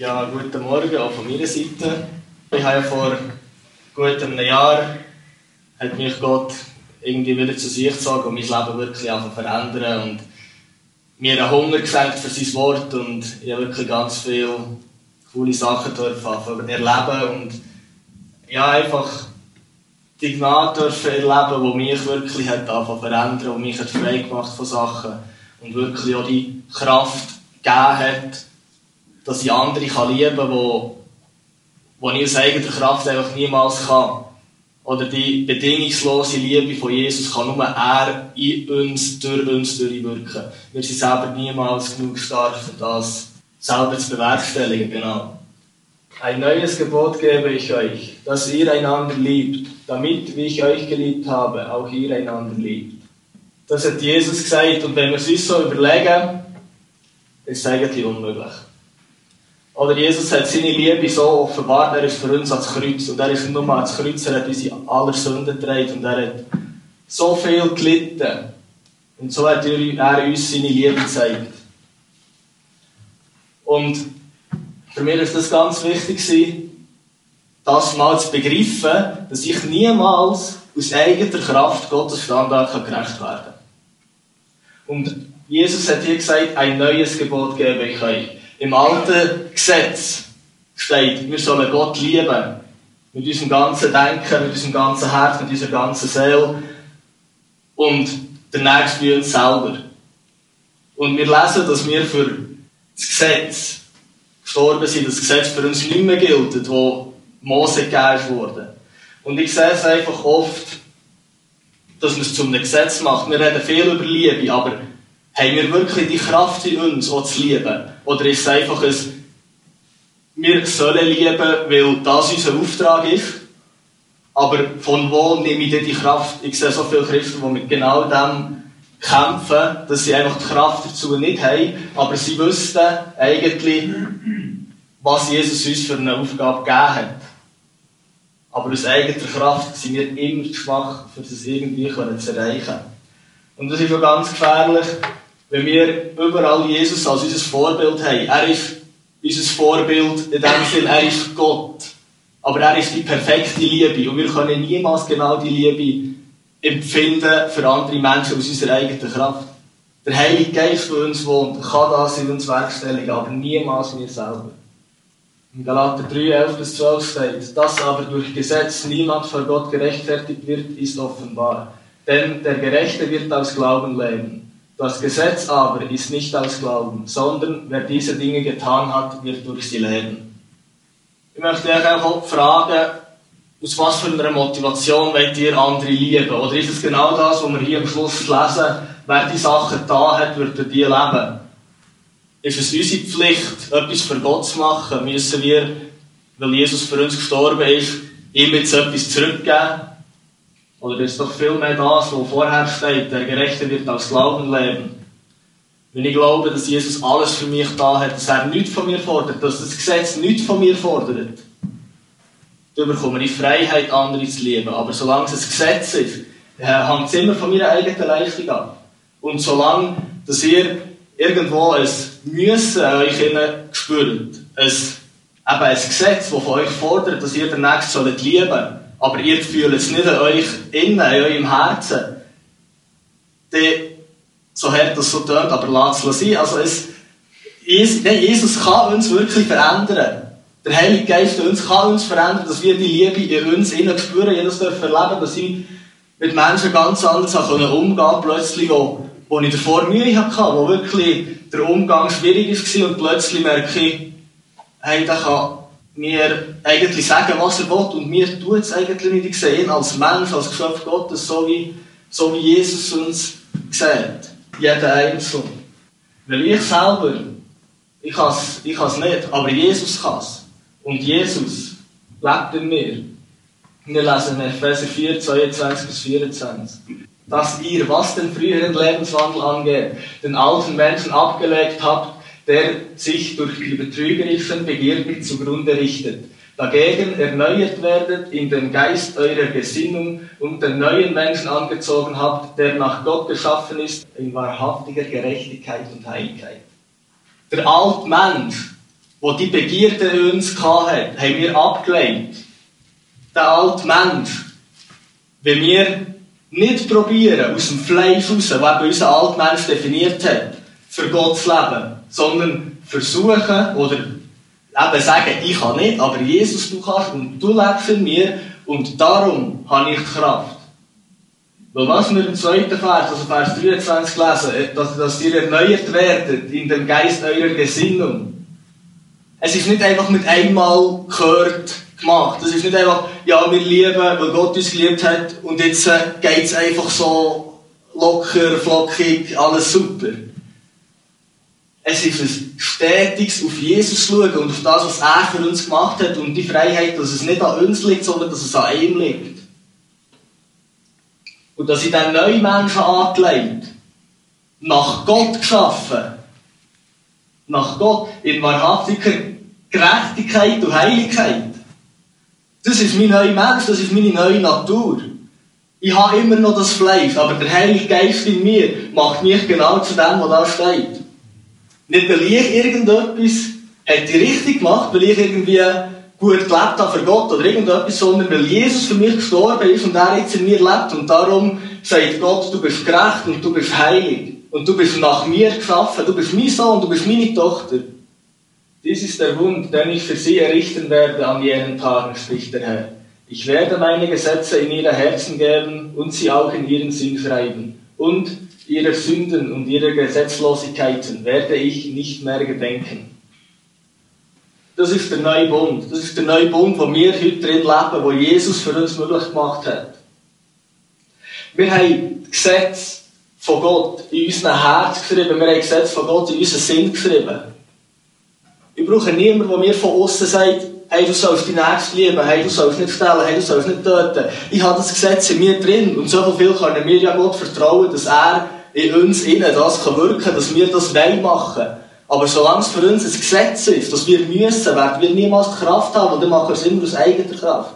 Ja, guten Morgen auch von meiner Seite. Ich habe ja vor gut einem Jahr hat mich Gott irgendwie wieder zu sich gezogen und mein Leben wirklich einfach verändern und mir einen Hunger geschenkt für sein Wort und ich habe wirklich ganz viele coole Sachen dürfen erleben und ja, einfach die Gnade dürfen erleben, die mich wirklich hat verändern und mich hat frei gemacht von Sachen und wirklich auch die Kraft gegeben hat, dass ich andere kann lieben kann, wo, wo ich aus eigener Kraft einfach niemals kann. Oder die bedingungslose Liebe von Jesus kann nur er in uns, durch uns durchwirken. Wir sind selber niemals genug stark für das selber zu bewerkstelligen, genau. Ein neues Gebot gebe ich euch, dass ihr einander liebt, damit, wie ich euch geliebt habe, auch ihr einander liebt. Das hat Jesus gesagt und wenn wir es uns so überlegen, ist es eigentlich unmöglich. Oder Jesus hat seine Liebe so offenbart, er ist für uns ans Kreuz. Und er ist nicht nur ans Kreuz, er hat unsere aller Sünden getragen und er hat so viel gelitten. Und so hat er uns seine Liebe gezeigt. Und für mich ist das ganz wichtig, das mal zu begreifen, dass ich niemals aus eigener Kraft Gottes Standard gerecht werden kann. Und Jesus hat hier gesagt, ein neues Gebot gebe ich euch. Im alten Gesetz steht, wir sollen Gott lieben. Mit unserem ganzen Denken, mit unserem ganzen Herz, mit unserer ganzen Seele. Und der Nächste wie uns selber. Und wir lesen, dass wir für das Gesetz gestorben sind, dass das Gesetz für uns nicht mehr gilt, wo Mose gegeben wurde. Und ich sehe es einfach oft, dass man es zu einem Gesetz macht. Wir reden viel über Liebe, aber haben wir wirklich die Kraft in uns, auch zu lieben? Oder ist es einfach ein, wir sollen lieben, weil das unser Auftrag ist? Aber von wo nehme ich denn die Kraft? Ich sehe so viele Christen, die mit genau dem kämpfen, dass sie einfach die Kraft dazu nicht haben, aber sie wüssten eigentlich, was Jesus uns für eine Aufgabe gegeben hat. Aber aus eigener Kraft sind wir immer zu schwach, um das irgendwie zu erreichen. Und das ist schon ganz gefährlich, wenn wir überall Jesus als unser Vorbild haben. Er ist unser Vorbild in dem Sinne, er ist Gott. Aber er ist die perfekte Liebe. Und wir können niemals genau die Liebe empfinden für andere Menschen aus unserer eigenen Kraft. Der Heilige Geist, der uns wohnt, kann das in uns werkstelligen, aber niemals wir selber. In Galater 3, 11 bis 12 steht, dass aber durch Gesetz niemand vor Gott gerechtfertigt wird, ist offenbar. Denn der Gerechte wird aus Glauben leben. Das Gesetz aber ist nicht aus Glauben, sondern wer diese Dinge getan hat, wird durch sie leben. Ich möchte euch auch fragen, aus was für einer Motivation wollt ihr andere lieben? Oder ist es genau das, was wir hier am Schluss lesen? Wer die Sachen da hat, wird durch die leben. Ist es unsere Pflicht, etwas für Gott zu machen? Müssen wir, weil Jesus für uns gestorben ist, ihm jetzt etwas zurückgeben? Oder ist doch vielmehr das, was vorher steht, der Gerechte wird aus Glauben leben. Wenn ich glaube, dass Jesus alles für mich da hat, dass er nichts von mir fordert, dass das Gesetz nichts von mir fordert, dann bekomme ich Freiheit, andere zu lieben. Aber solange es ein Gesetz ist, äh, hängt es immer von meiner eigenen Leistung ab. Und solange, dass ihr irgendwo ein Müssen euch innen spürt, ein, eben ein Gesetz, das von euch fordert, dass ihr den Nächsten lieben sollt, aber ihr fühlt es nicht an euch innen, in eurem Herzen, dann, so hart das so tönt, aber lasst es sein. Also es, Jesus kann uns wirklich verändern. Der Heilige Geist in uns kann uns verändern, dass wir die Liebe in uns innen spüren, jedes dürfen erleben, dass ich mit Menschen ganz anders umgehen konnte, plötzlich, wo, wo ich davor Mühe hatte, wo wirklich der Umgang schwierig war und plötzlich merke ich, hey, da kann mir eigentlich sagen, was er will, und mir tut es eigentlich nicht. Ich sehe ihn als Mensch, als Geschöpf Gottes, so wie, so wie Jesus uns sieht. Jeder Einzelne. Weil ich selber, ich kann es ich nicht, aber Jesus kann es. Und Jesus lebt in mir. Wir lesen in Epheser 4, 22 bis 24. Dass ihr, was den früheren Lebenswandel angeht, den alten Menschen abgelegt habt, der sich durch die betrügerischen Begierden zugrunde richtet. Dagegen erneuert werdet in den Geist eurer Gesinnung und den neuen Menschen angezogen habt, der nach Gott geschaffen ist, in wahrhaftiger Gerechtigkeit und Heiligkeit. Der alte Mensch, wo die Begierde uns hatten, haben wir abgelehnt. Der alte Mensch. Wenn wir nicht probieren, aus dem Fleisch raus, was unser alter Mensch definiert hat, für Gott zu leben, sondern versuchen oder eben sagen, ich kann nicht, aber Jesus, du kannst und du lebst in mir und darum habe ich Kraft. Weil was wir im zweiten Vers, also Vers 23 lesen, dass, dass ihr erneuert werdet in dem Geist eurer Gesinnung. Es ist nicht einfach mit einmal gehört gemacht. Es ist nicht einfach, ja, wir lieben, weil Gott uns geliebt hat und jetzt äh, geht es einfach so locker, flockig, alles super. Es ist ein stetiges auf Jesus schauen und auf das, was er für uns gemacht hat und die Freiheit, dass es nicht an uns liegt, sondern dass es an ihm liegt. Und dass ich den neuen Menschen angelegt, nach Gott geschaffen, nach Gott in wahrhaftiger Gerechtigkeit und Heiligkeit. Das ist mein neuer Mensch, das ist meine neue Natur. Ich habe immer noch das Fleisch, aber der Heilige Geist in mir macht mich genau zu dem, was da steht. Nicht, weil ich irgendetwas hätte richtig gemacht, weil ich irgendwie gut gelebt habe für Gott oder irgendetwas, sondern weil Jesus für mich gestorben ist und er jetzt in mir lebt. Und darum sagt Gott, du bist gerecht und du bist heilig. Und du bist nach mir geschaffen. Du bist mein Sohn, du bist meine Tochter. Dies ist der Wund, den ich für sie errichten werde an jenen Tagen, spricht der Herr. Ich werde meine Gesetze in ihre Herzen geben und sie auch in ihren Sinn schreiben. Und ihrer Sünden und ihrer Gesetzlosigkeiten werde ich nicht mehr gedenken. Das ist der neue Bund. Das ist der neue Bund, wo wir heute drin leben, wo Jesus für uns möglich gemacht hat. Wir haben Gesetz von Gott in unserem Herz geschrieben. Wir haben Gesetz von Gott in unseren Sinn geschrieben. Ich brauche niemanden, der mir von außen sagt, hey, du sollst die Nächste lieben, hey, du sollst nicht stellen, hey, du sollst nicht töten. Ich habe das Gesetz in mir drin und so viel kann mir ja Gott vertrauen, dass er in uns innen das kann wirken, dass wir das machen. Aber solange es für uns ein Gesetz ist, dass wir müssen, werden wir niemals die Kraft haben, und dann machen wir es immer aus eigener Kraft.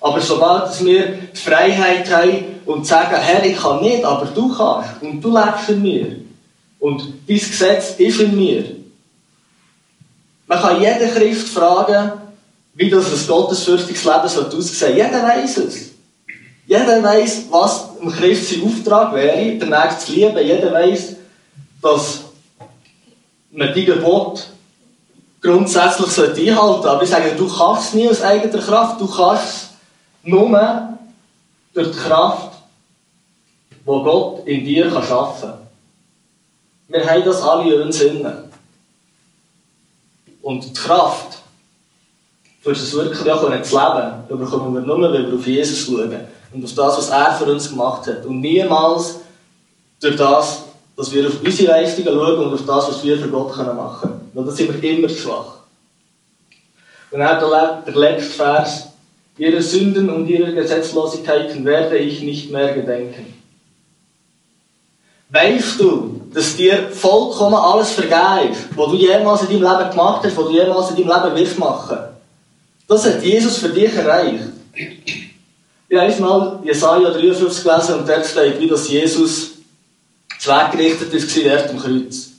Aber sobald wir die Freiheit haben und sagen, Herr, ich kann nicht, aber du kannst, und du lebst in mir, und dein Gesetz ist in mir, man kann jeden Christ fragen, wie das ein gottesfürchtiges Leben aussehen sollte. Jeder weiß es. Jeder weiß, was im Christ sein Auftrag wäre, der Nächste zu lieben. Jeder weiß, dass man die Gebot grundsätzlich einhalten sollte. Aber ich sage, du kannst es nie aus eigener Kraft. Du kannst es nur durch die Kraft, die Gott in dir schaffen kann. Wir haben das alle in uns innen. Und die Kraft, für das wirklich auch zu leben, bekommen wir nur, wenn wir auf Jesus schauen und auf das, was er für uns gemacht hat. Und niemals durch das, dass wir auf unsere Leistungen schauen und auf das, was wir für Gott machen können. Weil das sind wir immer schwach. Und dann der, letzte Vers. Ihre Sünden und ihre Gesetzlosigkeiten werde ich nicht mehr gedenken. Weißt du, dass dir vollkommen alles vergeben ist, was du jemals in deinem Leben gemacht hast, was du jemals in deinem Leben willst machen? Das hat Jesus für dich erreicht. Ich habe einmal Jesaja 53 gelesen und dort steht, wie das Jesus zweckgerichtet ist, dort am Kreuz.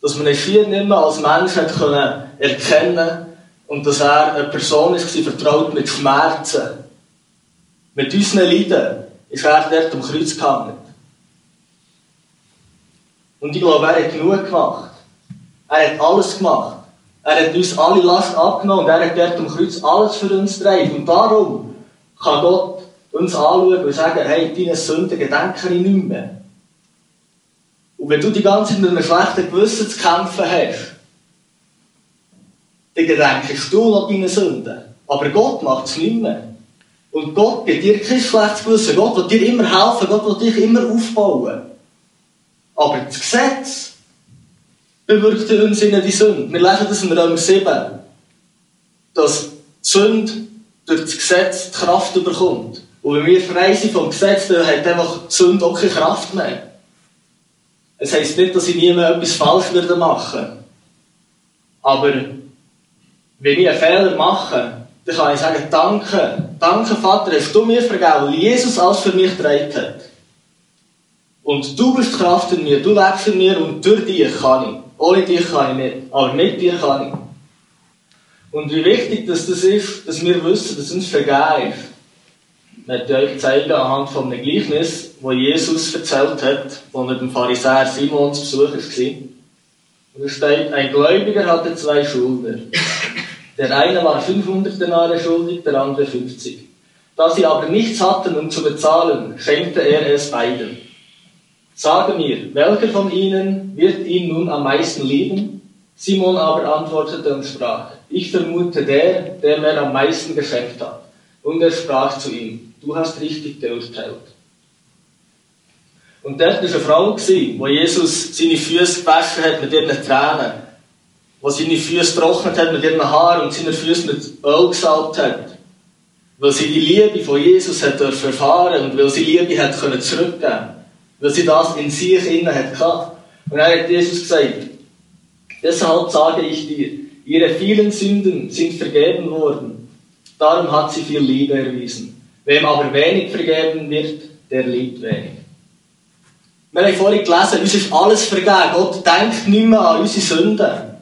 Dass man ihn schier nicht mehr als Mensch hat können erkennen und dass er eine Person ist, vertraut mit Schmerzen. Mit unseren Leiden ist er dort am Kreuz gehangen. Und ich glaube, er hat genug gemacht. Er hat alles gemacht. Er hat uns alle Last abgenommen und er hat dort am Kreuz alles für uns getragen. Und darum kann Gott uns anschauen und sagen, hey, deine Sünden gedenke ich nicht mehr. Und wenn du die ganze Zeit mit einem schlechten Gewissen zu kämpfen hast, dann gedenkst du noch deine Sünden. Aber Gott macht es nicht mehr. Und Gott gibt dir kein schlechtes Gewissen. Gott will dir immer helfen. Gott will dich immer aufbauen. Aber das Gesetz bewirkt in uns die Sünde. Wir lesen das in Römer 7, dass die Sünde durch das Gesetz die Kraft bekommt. Und wenn wir frei sind vom Gesetz, dann hat einfach die Sünde auch keine Kraft mehr. Es heisst nicht, dass ich nie etwas falsch würde machen. Aber wenn ich einen Fehler mache, dann kann ich sagen, danke, danke Vater, hast du mir vergeben, weil Jesus alles für mich getragen hat. Und du bist Kraft in mir, du lebst in mir und durch dich kann ich. Ohne dich kann ich nicht, aber mit dir kann ich. Und wie wichtig dass das ist, dass wir wissen, dass uns vergeben ist. Ich möchte euch zeigen anhand von einem Gleichnis, wo Jesus erzählt hat, wo er dem Pharisäer Simon zu Besuch war. Und es steht, ein Gläubiger hatte zwei Schuldner. Der eine war 500 Denare schuldig, der andere 50. Da sie aber nichts hatten, um zu bezahlen, schenkte er es beiden. Sage mir, welcher von ihnen wird ihn nun am meisten lieben? Simon aber antwortete und sprach, ich vermute der, der mir am meisten geschenkt hat. Und er sprach zu ihm, du hast richtig geurteilt. Und dort war eine Frau, wo Jesus seine Füße gewaschen hat mit ihren Tränen, wo seine Füße trocknet hat mit ihren Haaren und seine Füße mit Öl gesalbt hat. Weil sie die Liebe von Jesus hat erfahren und weil sie Liebe hat können zurückgeben. Weil sie das in sich innen hat gehabt. Und dann hat Jesus gesagt, deshalb sage ich dir, ihre vielen Sünden sind vergeben worden. Darum hat sie viel Liebe erwiesen. Wem aber wenig vergeben wird, der liebt wenig. Wir haben vorhin gelesen, uns ist alles vergeben. Gott denkt nicht mehr an unsere Sünden.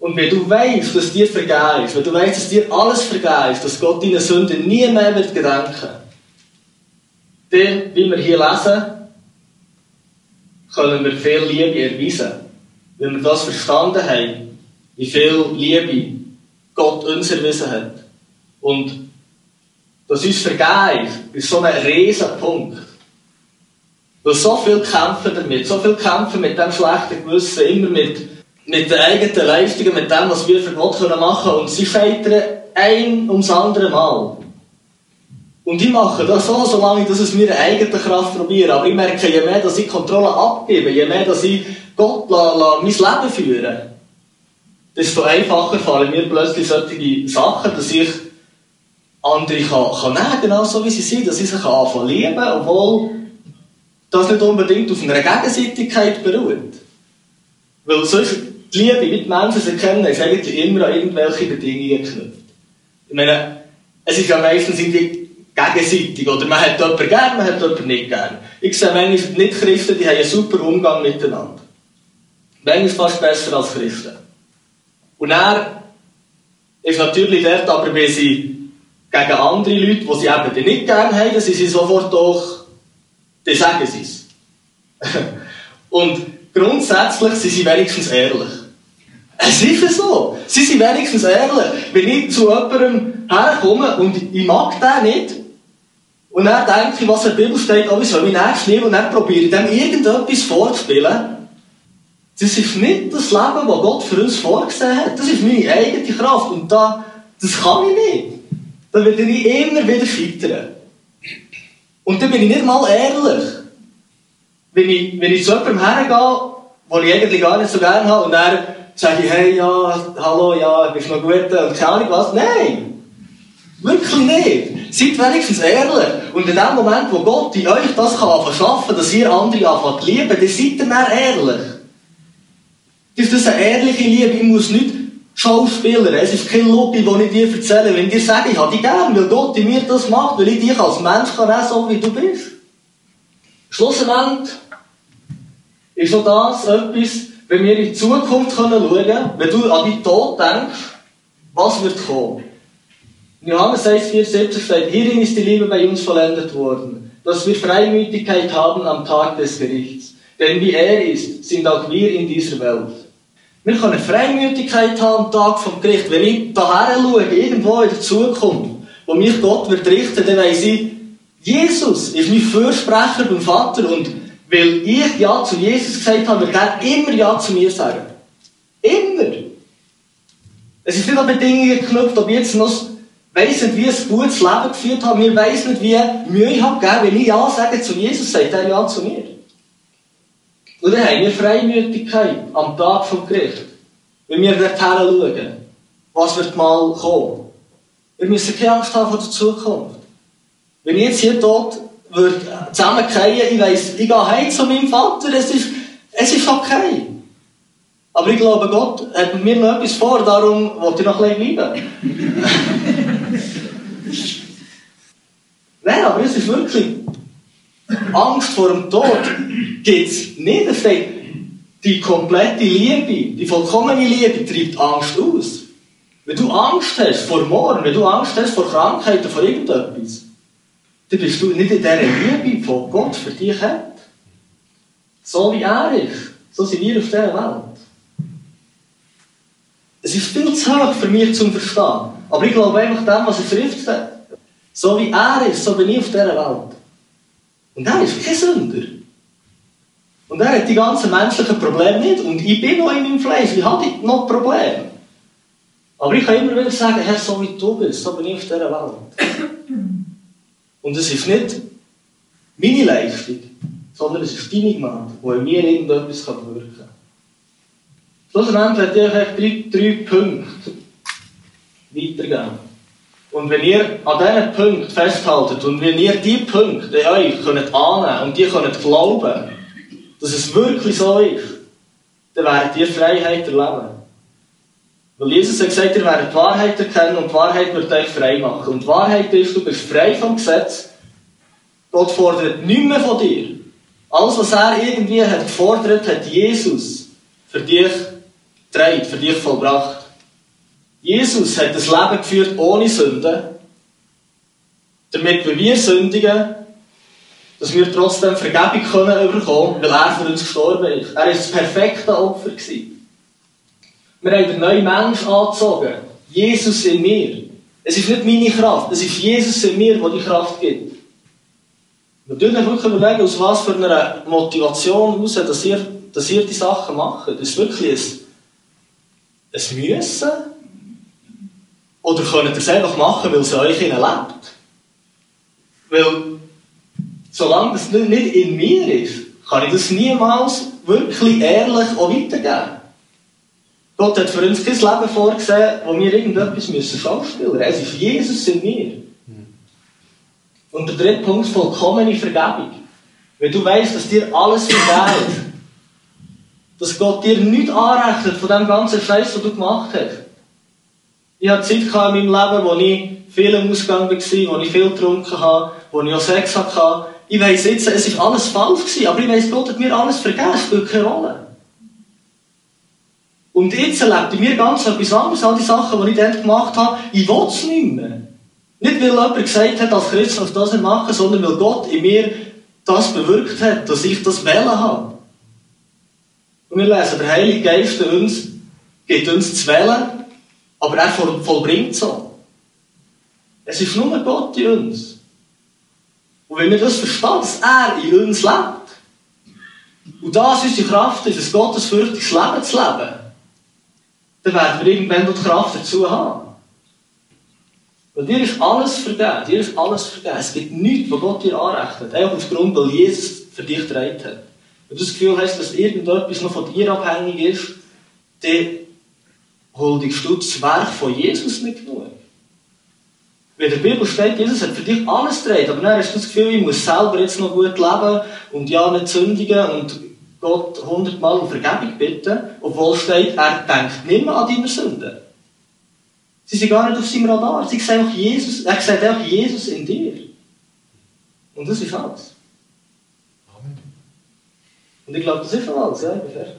Und wenn du weißt, dass dir vergeben ist, wenn du weißt, dass dir alles vergeben ist, dass Gott deine Sünden nie mehr wird gedenken, dann, wie wir hier lesen, können wir viel Liebe erweisen. Wenn wir das verstanden haben, wie viel Liebe Gott uns erwiesen hat. Und dass uns vergeben ist, so ein riesen Punkt. Weil so viel kämpfen damit, so viel kämpfen mit dem schlechten Gewissen, immer mit mit den eigenen Leistungen, mit dem, was wir für Gott machen können. Und sie scheitern ein ums andere Mal. Und ich mache das so, solange ich es mir eigene Kraft probiere. Aber ich merke, je mehr dass ich Kontrolle abgebe, je mehr dass ich Gott la, la, mein Leben führe, desto einfacher fallen mir plötzlich solche Sachen, dass ich andere kann, kann nehmen, genau so wie sie sind, dass ich sie anfangen lieben, obwohl das nicht unbedingt auf einer Gegenseitigkeit beruht. Weil sonst die Liebe, wie die Menschen sie kennen, ist eigentlich immer an irgendwelche Bedingungen geknüpft. Ich meine, es ist ja meistens irgendwie gegenseitig. Oder man hat jemanden gern, man hat jemanden nicht gern. Ich sehe manchmal Nicht-Christen, die haben einen super Umgang miteinander. Manchmal fast besser als Christen. Und er ist natürlich dort, aber wenn sie gegen andere Leute, die sie eben nicht gern haben, dann sind sie sofort doch, dann sagen sie es. Und grundsätzlich sind sie wenigstens ehrlich. Es ist so. Sie sind wenigstens ehrlich. Wenn ich zu jemandem herkomme und ich mag den nicht, und dann denke ich, was in der Bibel steht, oh, ich soll mich nächstes lieben, und dann probiere ich dem irgendetwas vorzuspielen, das ist nicht das Leben, das Gott für uns vorgesehen hat. Das ist meine eigene Kraft. Und da, das kann ich nicht. Da werde ich immer wieder scheitern. Und dann bin ich nicht mal ehrlich. Wenn ich, wenn ich zu jemandem hergehe, den ich eigentlich gar nicht so gerne habe, und er sage hey, ja, hallo, ja, bist du noch gut? Und keine Ahnung was. Nein! Wirklich nicht. Seid wenigstens ehrlich. Und in dem Moment, wo Gott in euch das kann verschaffen, dass ihr andere anfangt lieben, dann seid ihr mehr ehrlich. Das ist eine ehrliche Liebe. Ich muss nicht Schauspieler. Es ist kein Lobby, das ich dir erzähle. Wenn ich dir sage, ich habe dich gern, weil Gott in mir das macht, weil ich dich als Mensch kann so, wie du bist. Schlussendlich ist auch das etwas, wenn wir in die Zukunft schauen können, wenn du an die Tod denkst, was wird kommen? In Johannes 6, 4, 17 steht, hierin ist die Liebe bei uns vollendet worden, dass wir Freimütigkeit haben am Tag des Gerichts. Denn wie er ist, sind auch wir in dieser Welt. Wir können Freimütigkeit haben am Tag vom Gericht. Wenn ich daher schaue, irgendwo in der Zukunft, wo mich Gott wird richten, dann weiss ich, Jesus ist mein Fürsprecher beim Vater und weil ich Ja zu Jesus gesagt habe, wird er immer Ja zu mir sagen. Immer. Es ist nicht an Bedingungen geknüpft, ob ich jetzt noch weiss nicht, wie ein gutes Leben geführt habe, mir weiss nicht, wie Mühe ich habe gegeben, wenn ich Ja sage zu Jesus, sagt er Ja zu mir. Und dann haben wir Freimütigkeit am Tag vom Gericht. Wenn wir dorthin schauen, was wird mal kommen. Wir müssen keine Angst haben vor der Zukunft. Wenn ich jetzt hier tot würde zusammenfallen, ich weiss, ich gehe heim zu meinem Vater, es ist, es ist okay. Aber ich glaube, Gott hat mir noch etwas vor, darum wollte ich noch ein bisschen bleiben. Nein, aber es ist wirklich Angst vor dem Tod gibt es nicht. Es steht, Die komplette Liebe, die vollkommene Liebe treibt Angst aus. Wenn du Angst hast vor morgen, wenn du Angst hast vor Krankheiten, vor irgendetwas, dann bist du nicht in dieser Liebe, die Gott für dich hat. So wie er ist, so sind wir auf dieser Welt. Es ist viel zu hoch für mich zum Verstehen. Aber ich glaube einfach dem, was er Schrift. So wie er ist, so bin ich auf dieser Welt. Und er ist kein Sünder. Und er hat die ganzen menschlichen Probleme nicht. Und ich bin noch in meinem Fleisch. Ich habe noch Probleme. Aber ich kann immer wieder sagen, Herr, so wie du bist, so bin ich auf dieser Welt. Und es ist nicht meine Leistung, sondern es ist deine Gnade, die in mir irgendetwas bewirken kann. Schlussendlich werde ich euch drei, drei Punkte weitergeben. Und wenn ihr an diesen Punkten festhaltet und wenn ihr diese Punkte in euch könnt annehmen und die könnt glauben, dass es wirklich so ist, dann werdet ihr Freiheit erleben. Weil Jesus hat gesagt, ihr werdet die Wahrheit erkennen und die Wahrheit wird euch frei machen. Und die Wahrheit ist, du bist frei vom Gesetz. Gott fordert nichts mehr von dir. Alles, was er irgendwie hat gefordert, hat Jesus für dich getragen, für dich vollbracht. Jesus hat das Leben geführt ohne Sünde, damit wir, wir sündigen, dass wir trotzdem Vergebung können bekommen, weil er für uns gestorben ist. Er war das perfekte Opfer. Gewesen. Wir haben den neuen Mensch angezogen. Jesus in mir. Es ist nicht meine Kraft, es ist Jesus in mir, der die Kraft gibt. Wir euch wirklich überlegen, aus was für einer Motivation heraus, dass ihr, dass ihr die Sachen macht. Das ist wirklich ein, ein Müssen. Oder könnt ihr es einfach machen, weil es euch lebt? Weil, solange das nicht in mir ist, kann ich das niemals wirklich ehrlich auch weitergeben. Gott hat für uns kein Leben vorgesehen, wo wir irgendetwas müssen schauspielen müssen. Es ist Jesus in mir. Und der dritte Punkt, vollkommene Vergebung. Wenn du weißt, dass dir alles vergeht, dass Gott dir nichts anrechnet von dem ganzen Scheiß, den du gemacht hast. Ich hatte Zeit in meinem Leben, wo ich viel im Ausgang war, wo ich viel getrunken habe, wo ich auch Sex hatte. Ich weiss jetzt, es war alles falsch, gewesen, aber ich weiss, Gott hat mir alles vergessen, es spielt keine Rolle. Und jetzt erlebt in mir ganz etwas anderes, all die Sachen, die ich dort gemacht habe, ich will es nicht mehr. Nicht, weil jemand gesagt hat, als Christ soll das nicht machen, sondern weil Gott in mir das bewirkt hat, dass ich das wählen habe. Und wir lesen, der Heilige Geist uns, gibt uns zu wählen, aber er vollbringt so. Es ist nur Gott in uns. Und wenn wir das verstehen, dass er in uns lebt, und das die Kraft, ist ein gottesfürchtiges Leben zu leben, dann werden wir irgendwann die Kraft dazu haben. Weil dir ist alles vergeben, dir ist alles vergeben. Es gibt nichts, was Gott dir anrechnet. Einfach aufgrund, weil Jesus für dich getragen hat. Wenn du das Gefühl hast, dass irgendetwas noch von dir abhängig ist, dann huldigst du das Werk von Jesus nicht genug. Wenn in der Bibel steht, Jesus hat für dich alles getragen, aber dann hast du das Gefühl, ich muss selber jetzt noch gut leben und ja nicht sündigen und Gott hundertmal um Vergebung bitten, obwohl steht, er denkt nicht mehr an deine Sünden. Sie sind gar nicht auf seinem Radar. Sie sehen auch Jesus, er sieht auch Jesus in dir. Und das ist alles. Amen. Und ich glaube, das ist schon alles. Ja, ich bin fertig.